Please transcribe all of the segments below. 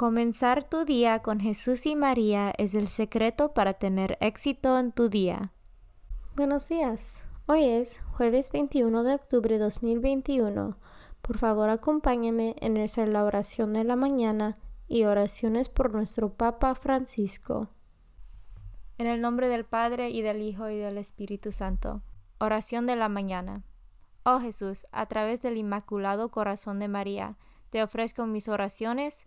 Comenzar tu día con Jesús y María es el secreto para tener éxito en tu día. Buenos días. Hoy es jueves 21 de octubre de 2021. Por favor, acompáñame en hacer la oración de la mañana y oraciones por nuestro Papa Francisco. En el nombre del Padre y del Hijo y del Espíritu Santo. Oración de la mañana. Oh Jesús, a través del Inmaculado Corazón de María, te ofrezco mis oraciones,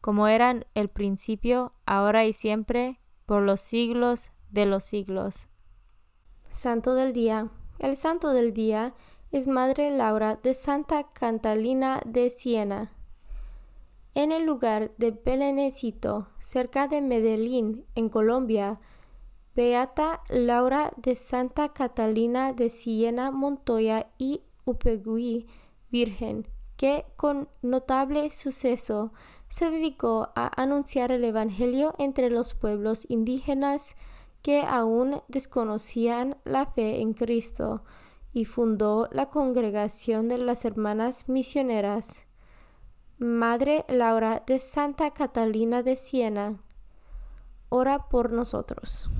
como eran el principio, ahora y siempre, por los siglos de los siglos. Santo del Día. El Santo del Día es Madre Laura de Santa Catalina de Siena. En el lugar de Belenecito, cerca de Medellín, en Colombia, Beata Laura de Santa Catalina de Siena Montoya y Upegui, Virgen, que con notable suceso se dedicó a anunciar el Evangelio entre los pueblos indígenas que aún desconocían la fe en Cristo y fundó la congregación de las Hermanas Misioneras. Madre Laura de Santa Catalina de Siena, ora por nosotros.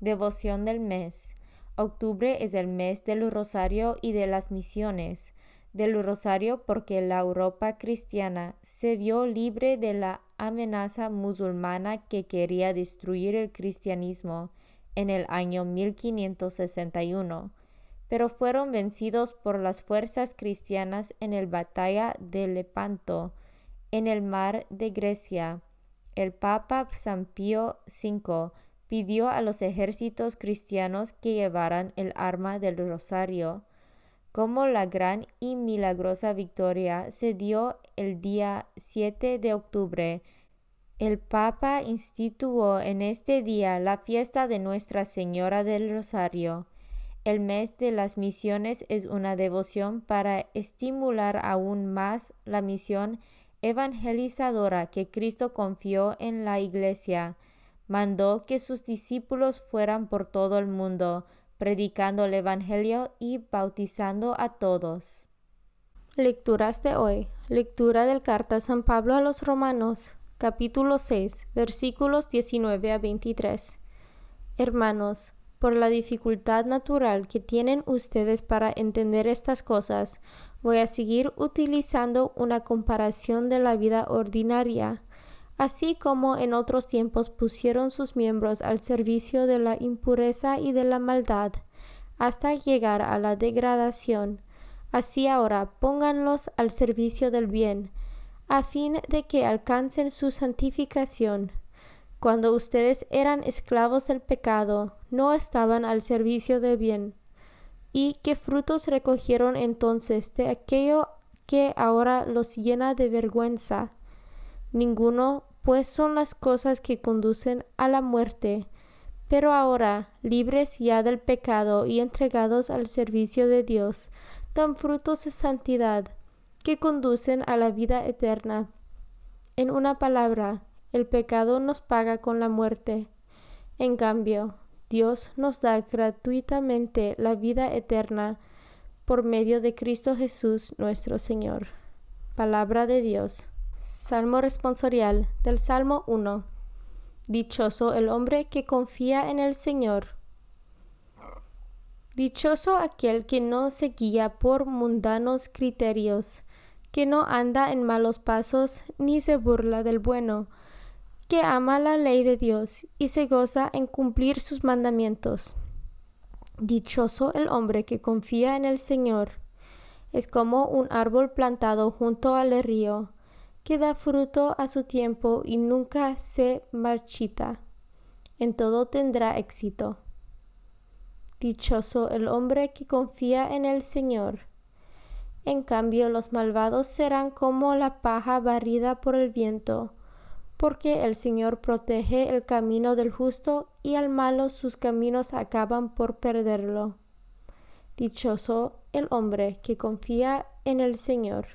Devoción del mes. Octubre es el mes del Rosario y de las misiones del Rosario porque la Europa cristiana se vio libre de la amenaza musulmana que quería destruir el cristianismo en el año 1561, pero fueron vencidos por las fuerzas cristianas en la batalla de Lepanto, en el mar de Grecia. El Papa San Pío V pidió a los ejércitos cristianos que llevaran el arma del rosario, como la gran y milagrosa victoria se dio el día 7 de octubre. El Papa instituyó en este día la fiesta de Nuestra Señora del Rosario. El mes de las misiones es una devoción para estimular aún más la misión evangelizadora que Cristo confió en la Iglesia. Mandó que sus discípulos fueran por todo el mundo, predicando el Evangelio y bautizando a todos. Lecturas de hoy. Lectura del carta San Pablo a los Romanos, capítulo 6, versículos 19 a 23. Hermanos, por la dificultad natural que tienen ustedes para entender estas cosas, voy a seguir utilizando una comparación de la vida ordinaria así como en otros tiempos pusieron sus miembros al servicio de la impureza y de la maldad, hasta llegar a la degradación. Así ahora pónganlos al servicio del bien, a fin de que alcancen su santificación. Cuando ustedes eran esclavos del pecado, no estaban al servicio del bien. ¿Y qué frutos recogieron entonces de aquello que ahora los llena de vergüenza? Ninguno, pues son las cosas que conducen a la muerte. Pero ahora, libres ya del pecado y entregados al servicio de Dios, dan frutos de santidad que conducen a la vida eterna. En una palabra, el pecado nos paga con la muerte. En cambio, Dios nos da gratuitamente la vida eterna por medio de Cristo Jesús nuestro Señor. Palabra de Dios. Salmo responsorial del Salmo 1. Dichoso el hombre que confía en el Señor. Dichoso aquel que no se guía por mundanos criterios, que no anda en malos pasos ni se burla del bueno, que ama la ley de Dios y se goza en cumplir sus mandamientos. Dichoso el hombre que confía en el Señor. Es como un árbol plantado junto al río, que da fruto a su tiempo y nunca se marchita. En todo tendrá éxito. Dichoso el hombre que confía en el Señor. En cambio los malvados serán como la paja barrida por el viento porque el Señor protege el camino del justo y al malo sus caminos acaban por perderlo. Dichoso el hombre que confía en el Señor.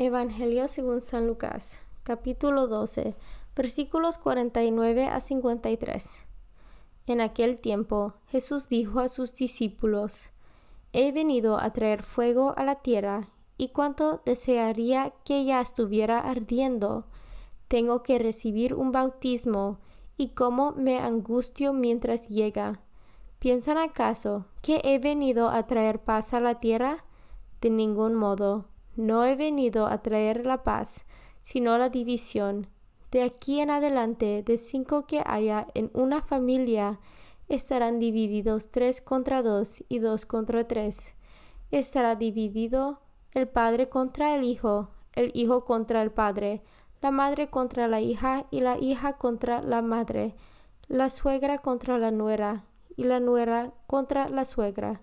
Evangelio según San Lucas, capítulo 12, versículos 49 a 53. En aquel tiempo Jesús dijo a sus discípulos, He venido a traer fuego a la tierra, y cuanto desearía que ya estuviera ardiendo, tengo que recibir un bautismo y cómo me angustio mientras llega. ¿Piensan acaso que he venido a traer paz a la tierra? De ningún modo. No he venido a traer la paz, sino la división. De aquí en adelante, de cinco que haya en una familia, estarán divididos tres contra dos y dos contra tres. Estará dividido el padre contra el hijo, el hijo contra el padre, la madre contra la hija y la hija contra la madre, la suegra contra la nuera y la nuera contra la suegra.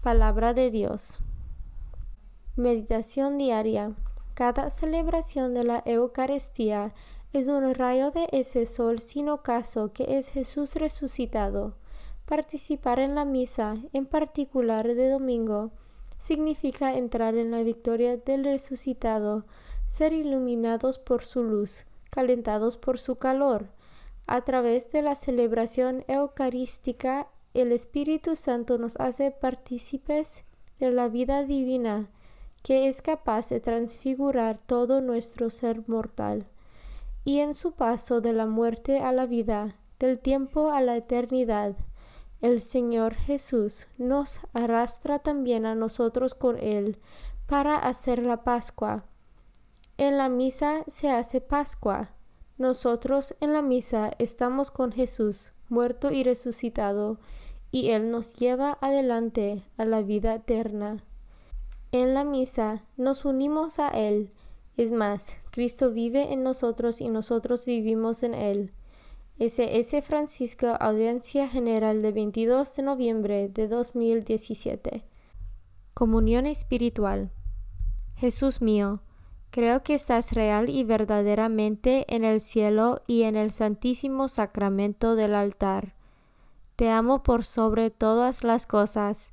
Palabra de Dios. Meditación diaria. Cada celebración de la Eucaristía es un rayo de ese sol sin ocaso que es Jesús resucitado. Participar en la misa, en particular de domingo, significa entrar en la victoria del resucitado, ser iluminados por su luz, calentados por su calor. A través de la celebración eucarística, el Espíritu Santo nos hace partícipes de la vida divina, que es capaz de transfigurar todo nuestro ser mortal. Y en su paso de la muerte a la vida, del tiempo a la eternidad, el Señor Jesús nos arrastra también a nosotros con Él para hacer la Pascua, en la misa se hace Pascua. Nosotros en la misa estamos con Jesús, muerto y resucitado, y Él nos lleva adelante a la vida eterna. En la misa nos unimos a Él. Es más, Cristo vive en nosotros y nosotros vivimos en Él. S.S. Francisco, Audiencia General de 22 de noviembre de 2017. Comunión Espiritual. Jesús mío, Creo que estás real y verdaderamente en el cielo y en el santísimo sacramento del altar. Te amo por sobre todas las cosas